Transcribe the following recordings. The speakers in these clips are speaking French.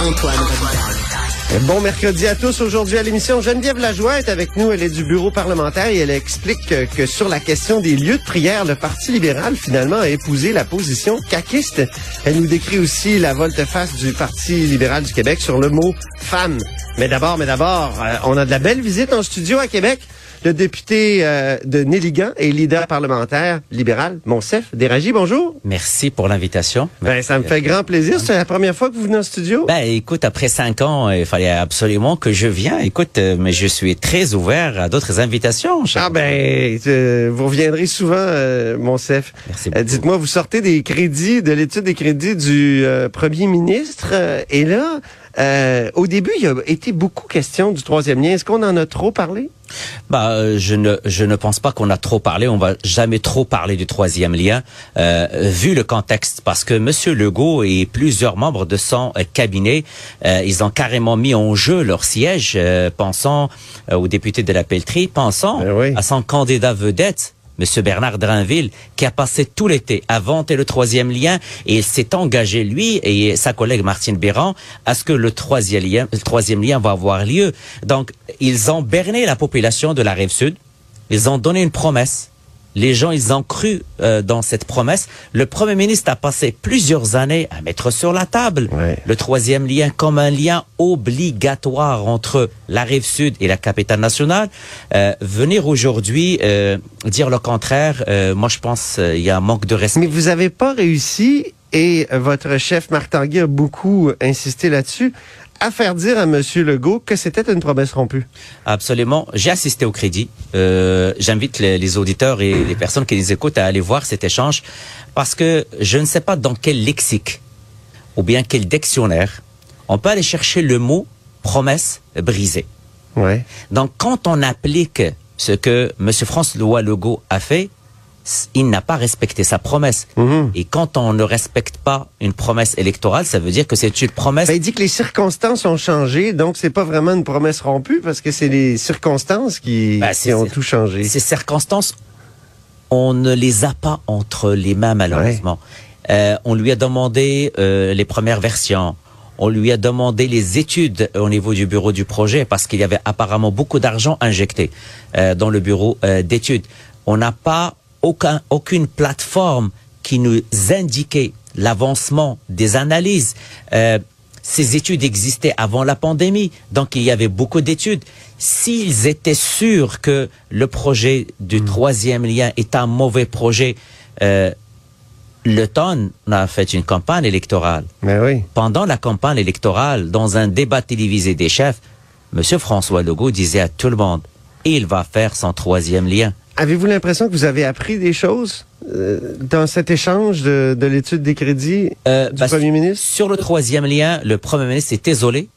Antoine. Bon mercredi à tous. Aujourd'hui à l'émission, Geneviève Lajoie est avec nous. Elle est du bureau parlementaire et elle explique que, que sur la question des lieux de prière, le Parti libéral finalement a épousé la position caquiste. Elle nous décrit aussi la volte-face du Parti libéral du Québec sur le mot femme. Mais d'abord, mais d'abord, euh, on a de la belle visite en studio à Québec. Le député euh, de Néligan et leader parlementaire libéral, Monsef Déragi, bonjour. Merci pour l'invitation. Ben, ça me fait grand plaisir. C'est la première fois que vous venez en studio? Ben, écoute, après cinq ans, il fallait absolument que je vienne. Écoute, euh, mais je suis très ouvert à d'autres invitations. Ah ben, euh, vous reviendrez souvent, euh, Monsef. Merci Euh, beaucoup. Dites-moi, vous sortez des crédits, de l'étude des crédits du euh, premier ministre, euh, et là, euh, au début, il y a été beaucoup question du troisième lien. Est-ce qu'on en a trop parlé? Bah, euh, je ne, je ne pense pas qu'on a trop parlé. On va jamais trop parler du troisième lien, euh, vu le contexte, parce que Monsieur Legault et plusieurs membres de son euh, cabinet, euh, ils ont carrément mis en jeu leur siège, euh, pensant euh, aux députés de la Pelletrie, pensant Ben oui. à son candidat vedette. Monsieur Bernard Drinville, qui a passé tout l'été à vanter le troisième lien, et il s'est engagé, lui et sa collègue Martine Béran, à ce que le troisième lien, le troisième lien va avoir lieu. Donc, ils ont berné la population de la rive sud. Ils ont donné une promesse. Les gens, ils ont cru euh, dans cette promesse. Le Premier ministre a passé plusieurs années à mettre sur la table Ouais. le troisième lien comme un lien obligatoire entre la rive sud et la capitale nationale. Euh, venir aujourd'hui euh, dire le contraire, euh, moi je pense euh, il y a un manque de respect. Mais vous avez pas réussi, et votre chef Marc Tanguay a beaucoup insisté là-dessus, à faire dire à M. Legault que c'était une promesse rompue. Absolument. J'ai assisté au crédit. Euh, J'invite les, les auditeurs et les personnes qui nous écoutent à aller voir cet échange parce que je ne sais pas dans quel lexique ou bien quel dictionnaire on peut aller chercher le mot promesse brisée. Ouais. Donc, quand on applique ce que M. François Legault a fait, il n'a pas respecté sa promesse. Mhm. Et quand on ne respecte pas une promesse électorale, ça veut dire que c'est une promesse Ben, il dit que les circonstances ont changé, donc c'est pas vraiment une promesse rompue parce que c'est les circonstances qui, Ben, qui ont tout changé. Ces circonstances, on ne les a pas entre les mains malheureusement. Euh, on lui a demandé euh, les premières versions. On lui a demandé les études au niveau du bureau du projet parce qu'il y avait apparemment beaucoup d'argent injecté euh, dans le bureau d'études. On n'a pas aucun, aucune plateforme qui nous indiquait l'avancement des analyses. Euh, ces études existaient avant la pandémie, donc il y avait beaucoup d'études. S'ils étaient sûrs que le projet du troisième lien est un mauvais projet, euh, le TON a fait une campagne électorale. Mais oui. Pendant la campagne électorale, dans un débat télévisé des chefs, Monsieur François Legault disait à tout le monde, il va faire son troisième lien. Avez-vous l'impression que vous avez appris des choses euh, dans cet échange de, de l'étude des crédits Euh, du bah, premier ministre? Sur le troisième lien, le Premier ministre est isolé.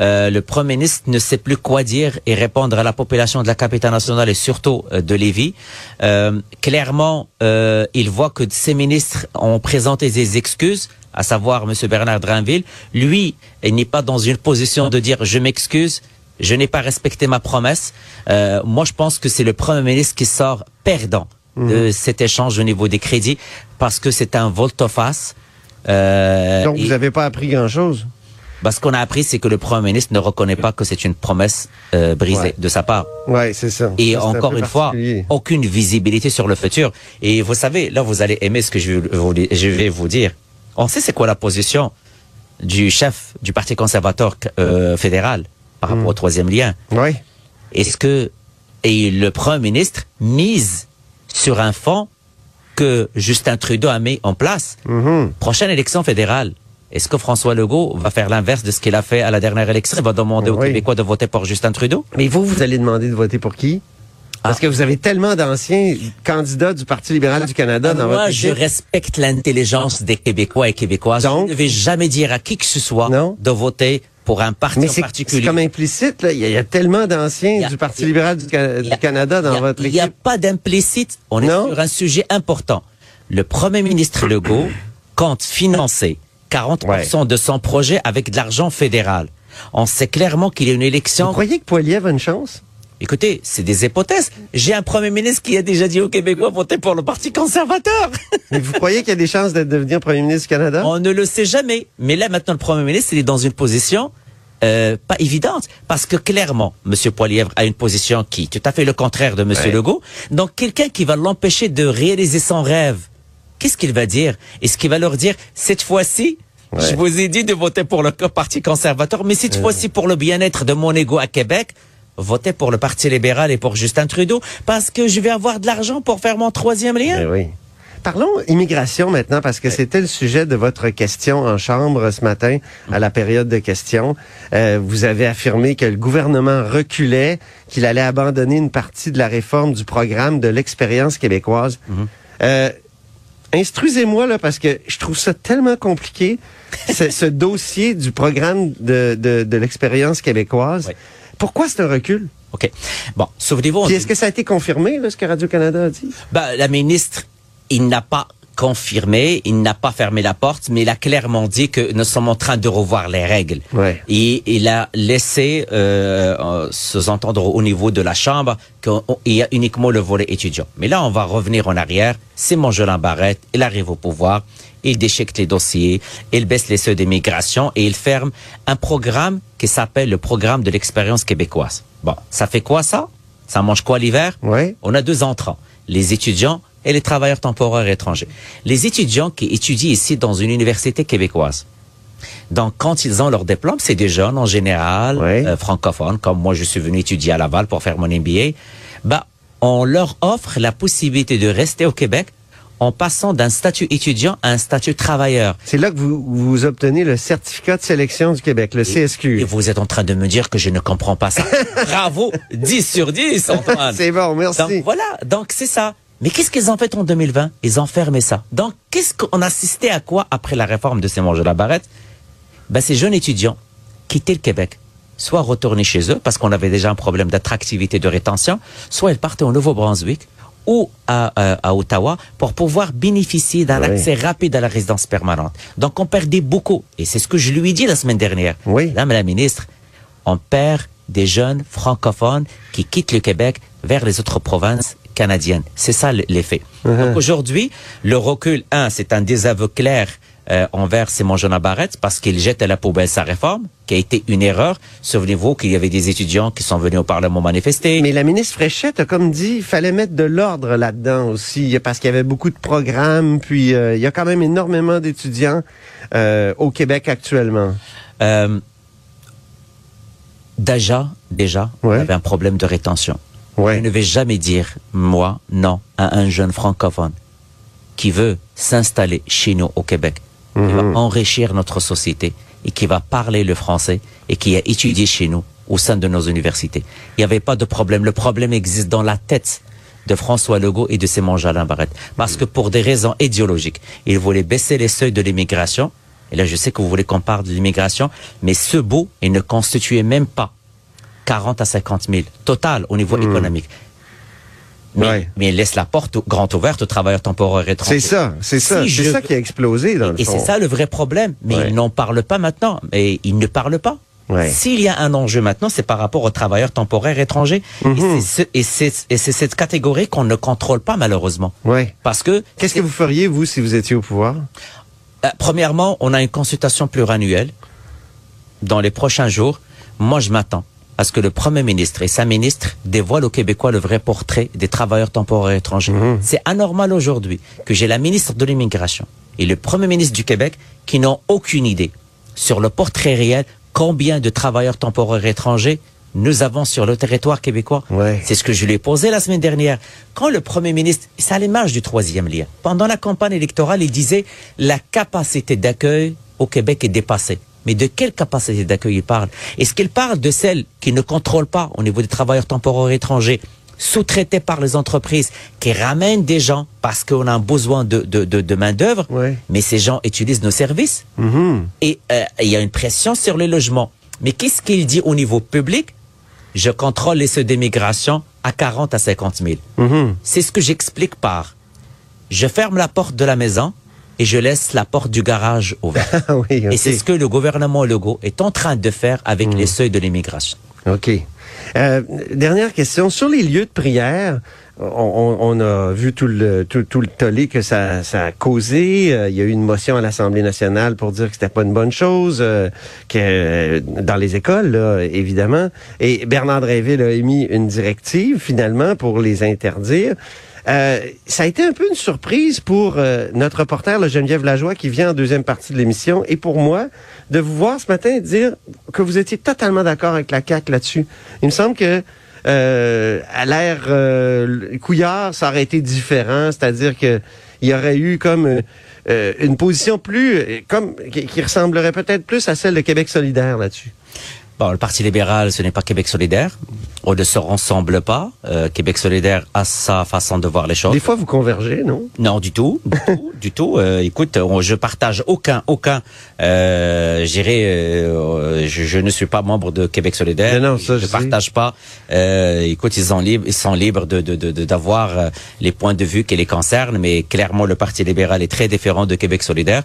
Euh, le Premier ministre ne sait plus quoi dire et répondre à la population de la capitale nationale et surtout euh, de Lévis. Euh, clairement, euh, il voit que ses ministres ont présenté des excuses, à savoir M. Bernard Drinville. Lui, il n'est pas dans une position de dire je m'excuse, je n'ai pas respecté ma promesse. Euh, moi, je pense que c'est le Premier ministre qui sort perdant de cet échange au niveau des crédits parce que c'est un volte-face. Euh, Donc, vous n'avez pas appris grand-chose? bah, ce qu'on a appris, c'est que le Premier ministre ne reconnaît pas que c'est une promesse euh, brisée Ouais. de sa part. Oui, c'est ça. Et Ça, c'est un encore une fois, aucune visibilité sur le futur. Et vous savez, là, vous allez aimer ce que je, vais vous- je vais vous dire. On sait c'est quoi la position du chef du Parti conservateur euh, fédéral par rapport au troisième lien. Oui. Est-ce que et le Premier ministre mise sur un fonds que Justin Trudeau a mis en place Mhm. Prochaine élection fédérale. Est-ce que François Legault va faire l'inverse de ce qu'il a fait à la dernière élection Il va demander aux Oui. Québécois de voter pour Justin Trudeau? Mais vous, vous allez demander de voter pour qui? Parce Ah. que vous avez tellement d'anciens candidats du Parti libéral du Canada dans Moi, votre je respecte l'intelligence des Québécois et Québécoises. Donc? je ne vais jamais dire à qui que ce soit Non? de voter pour un parti Mais en c'est c'est particulier. comme implicite, là. Il y, a, il y a tellement d'anciens du Parti a- libéral du, Canada dans a- votre Il n'y a équipe. pas d'implicite. On Non? est sur un sujet important. Le Premier ministre Legault compte financer 40% de son projet avec de l'argent fédéral. On sait clairement qu'il y a une Vous élection. croyez que Poiliev a une chance? Écoutez, c'est des hypothèses. J'ai un Premier ministre qui a déjà dit aux Québécois votez pour le Parti conservateur. Mais vous croyez qu'il y a des chances de devenir Premier ministre du Canada? On ne le sait jamais. Mais là, maintenant, le Premier ministre, il est dans une position euh, pas évidente. Parce que clairement, M. Poilievre a une position qui est tout à fait le contraire de M. Ouais. Legault. Donc, quelqu'un qui va l'empêcher de réaliser son rêve, qu'est-ce qu'il va dire? Est-ce qu'il va leur dire, cette fois-ci, Ouais. je vous ai dit de voter pour le Parti conservateur, mais cette fois-ci, pour le bien-être de mon ego à Québec, votez pour le Parti libéral et pour Justin Trudeau, parce que je vais avoir de l'argent pour faire mon troisième lien. Eh oui. Parlons immigration maintenant, parce que c'était le sujet de votre question en chambre ce matin, à la période de questions. Euh, vous avez affirmé que le gouvernement reculait, qu'il allait abandonner une partie de la réforme du programme de l'expérience québécoise. Euh, instruisez-moi, là, parce que je trouve ça tellement compliqué, ce, ce dossier du programme de, de, de l'expérience québécoise. Oui. Pourquoi c'est un recul? OK. Bon, souvenez-vous, est-ce que ça a été confirmé, là, ce que Radio-Canada a dit? Ben, la ministre, il n'a pas confirmé, il n'a pas fermé la porte, mais il a clairement dit que nous sommes en train de revoir les règles. Ouais. Et il a laissé euh, euh, sous-entendre au niveau de la Chambre qu'il y a uniquement le volet étudiant. Mais là, on va revenir en arrière. C'est Jolin Barrette, il arrive au pouvoir, il déchique les dossiers, il baisse les seuils d'immigration et il ferme un programme qui s'appelle le programme de l'expérience québécoise. Bon, ça fait quoi ça? Ça mange quoi l'hiver? Ouais. on a deux entrants, les étudiants et les travailleurs temporaires étrangers. Les étudiants qui étudient ici dans une université québécoise. Donc, quand ils ont leur diplôme, c'est des jeunes en général, euh, francophones, comme moi je suis venu étudier à Laval pour faire mon MBA. Bah, on leur offre la possibilité de rester au Québec en passant d'un statut étudiant à un statut travailleur. C'est là que vous, vous obtenez le certificat de sélection du Québec, le CSQ. Et vous êtes en train de me dire que je ne comprends pas ça. Bravo, 10 sur 10, Antoine. C'est bon, merci. Donc voilà, donc c'est ça. Mais qu'est-ce qu'ils ont fait en 2020 Ils ont fermé ça. Donc qu'est-ce qu'on assistait à quoi après la réforme de Simon de la Barrette? Ben, Ces jeunes étudiants quittaient le Québec, soit retournaient chez eux parce qu'on avait déjà un problème d'attractivité de rétention, soit ils partaient au Nouveau-Brunswick ou à, euh, à Ottawa pour pouvoir bénéficier d'un Oui. accès rapide à la résidence permanente. Donc on perdait beaucoup. Et c'est ce que je lui ai dit la semaine dernière. Oui. Madame la ministre, on perd des jeunes francophones qui quittent le Québec vers les autres provinces canadiennes. C'est ça l'effet. Donc aujourd'hui, le recul, un, c'est un désaveu clair euh, envers Simon Jean Barrette parce qu'il jette à la poubelle sa réforme, qui a été une erreur. Souvenez-vous qu'il y avait des étudiants qui sont venus au Parlement manifester. Mais la ministre Fréchette a comme dit, il fallait mettre de l'ordre là-dedans aussi, parce qu'il y avait beaucoup de programmes, puis euh, il y a quand même énormément d'étudiants euh, au Québec actuellement. Déjà, déjà, on Ouais. avait un problème de rétention. Ouais. Je ne vais jamais dire, moi, non, à un jeune francophone qui veut s'installer chez nous au Québec, qui va enrichir notre société et qui va parler le français et qui a étudié chez nous au sein de nos universités. Il n'y avait pas de problème. Le problème existe dans la tête de François Legault et de Simon Jalin Barrette. Parce que pour des raisons idéologiques, ils voulaient baisser les seuils de l'immigration. Et là, je sais que vous voulez qu'on parle de l'immigration, mais ce bout, il ne constituait même pas 40 à 50 000 total au niveau économique. Mais, Ouais. mais il laisse la porte grande ouverte aux travailleurs temporaires étrangers. C'est ça, c'est ça, Si c'est je- ça qui a explosé dans le Et fond. c'est ça le vrai problème. Mais Ouais. ils n'en parlent pas maintenant. Mais ils ne parlent pas. Ouais. S'il y a un enjeu maintenant, c'est par rapport aux travailleurs temporaires étrangers. Mhm. Et c'est ce- Et c'est et c'est cette catégorie qu'on ne contrôle pas malheureusement. Ouais. Parce que, Qu'est-ce que vous feriez, vous, si vous étiez au pouvoir? euh, premièrement, on a une consultation pluriannuelle dans les prochains jours. Moi, je m'attends à ce que le Premier ministre et sa ministre dévoilent aux Québécois le vrai portrait des travailleurs temporaires étrangers. C'est anormal aujourd'hui que j'ai la ministre de l'immigration et le Premier ministre du Québec qui n'ont aucune idée sur le portrait réel combien de travailleurs temporaires étrangers nous avons sur le territoire québécois. Ouais. C'est ce que je lui ai posé la semaine dernière. Quand le Premier ministre, c'est à l'image du troisième lien, pendant la campagne électorale, il disait la capacité d'accueil au Québec est dépassée. Mais de quelle capacité d'accueil il parle? Est-ce qu'il parle de celle qui ne contrôle pas au niveau des travailleurs temporaires étrangers sous-traités par les entreprises qui ramènent des gens parce qu'on a un besoin de, de, de, de main-d'œuvre, Ouais. mais ces gens utilisent nos services Mhm. et euh, il y a une pression sur les logements. Mais qu'est-ce qu'il dit au niveau public? Je contrôle les ceux d'immigration à 40 à 50 000. Mhm. C'est ce que j'explique par je ferme la porte de la maison et je laisse la porte du garage ouverte. Ah oui. Et c'est ce que le gouvernement Legault est en train de faire avec les seuils de l'immigration. OK. Euh, dernière question. Sur les lieux de prière, on, a vu tout le, tout, tout le tollé que ça, ça a causé. Euh, il y a eu une motion à l'Assemblée nationale pour dire que c'était pas une bonne chose, euh, que dans les écoles, là, évidemment. Et Bernard Dréville a émis une directive, finalement, pour les interdire. Euh, ça a été un peu une surprise pour euh, notre reporter, le Geneviève Lajoie, qui vient en deuxième partie de l'émission, et pour moi, de vous voir ce matin dire que vous étiez totalement d'accord avec la CAQ là-dessus. Il me semble que euh, à l'ère euh, Couillard, ça aurait été différent, c'est-à-dire que il y aurait eu comme euh, une position plus, euh, comme qui ressemblerait peut-être plus à celle de Québec solidaire là-dessus. Bon, le Parti libéral, ce n'est pas Québec solidaire. On ne se ressemble pas. Euh, Québec solidaire a sa façon de voir les choses. Des fois, vous convergez, non? Non, du tout, du tout, du tout. Euh, écoute, on- je partage aucun, aucun. Euh, j'irai, euh, je, je ne suis pas membre de Québec solidaire. Mais non, ça, je ne partage pas. Écoute, ils sont libres, ils sont libres de de- de- de- d'avoir les points de vue qui les concernent, mais clairement, le Parti libéral est très différent de Québec solidaire.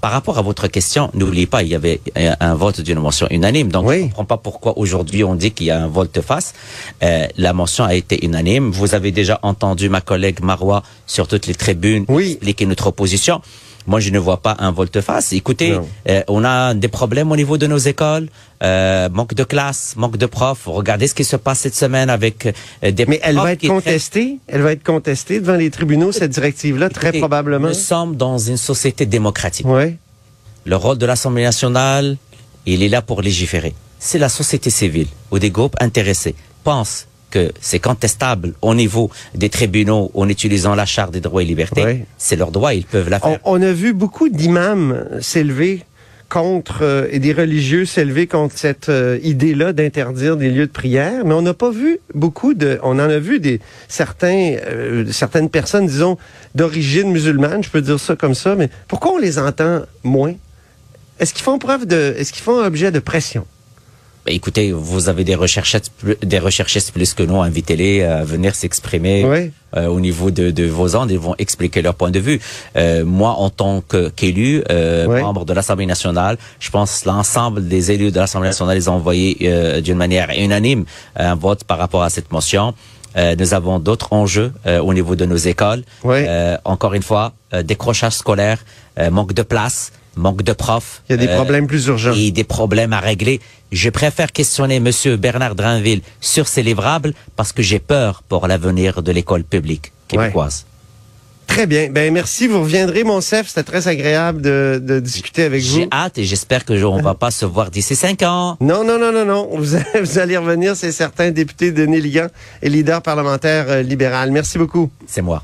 Par rapport à votre question, n'oubliez pas, il y avait un, vote d'une motion unanime. Donc, Oui. je ne comprends pas pourquoi aujourd'hui on dit qu'il y a un volte-face. Euh, la motion a été unanime. Vous avez déjà entendu ma collègue Marois sur toutes les tribunes Oui. expliquer notre opposition. Moi, je ne vois pas un volte-face. Écoutez, euh, on a des problèmes au niveau de nos écoles, euh, manque de classes, manque de profs. Regardez ce qui se passe cette semaine avec euh, des Mais elle profs va être contestée. Elle va être contestée devant les tribunaux cette directive-là, très Écoutez, probablement. Nous sommes dans une société démocratique. Ouais. Le rôle de l'Assemblée nationale, il est là pour légiférer. Si la société civile ou des groupes intéressés pensent que c'est contestable au niveau des tribunaux en utilisant la Charte des droits et libertés, Ouais. c'est leur droit, ils peuvent la On, faire. on a vu beaucoup d'imams s'élever contre euh, et des religieux s'élever contre cette euh, idée-là d'interdire des lieux de prière, mais on n'a pas vu beaucoup de. On en a vu des certains euh, certaines personnes, disons d'origine musulmane, je peux dire ça comme ça, mais pourquoi on les entend moins? Est-ce qu'ils font preuve de Est-ce qu'ils font objet de pression? Écoutez, vous avez des recherchistes, plus- des recherchistes plus que nous, invitez-les à venir s'exprimer Oui. euh, au niveau de, de vos ondes, ils vont expliquer leur point de vue. Euh, moi, en tant qu'élu, euh, Ouais. membre de l'Assemblée nationale, je pense que l'ensemble des élus de l'Assemblée nationale, ils ont envoyé euh, d'une manière unanime un vote par rapport à cette motion. Euh, nous avons d'autres enjeux euh, au niveau de nos écoles. Ouais. Euh, encore une fois, euh, décrochage scolaire, euh, manque de place, manque de profs. Il y a des euh, problèmes plus urgents. et des problèmes à régler. Je préfère questionner Monsieur Bernard Drinville sur ces livrables parce que j'ai peur pour l'avenir de l'école publique québécoise. Très bien. Ben merci. Vous reviendrez, mon chef. C'était très agréable de, de discuter avec vous. J'ai hâte et j'espère que je- on va pas se voir d'ici cinq ans. Non, non, non, non, non. Vous, allez- vous allez revenir, c'est certain, député de Néligan et leader parlementaire euh, libéral. Merci beaucoup. C'est moi.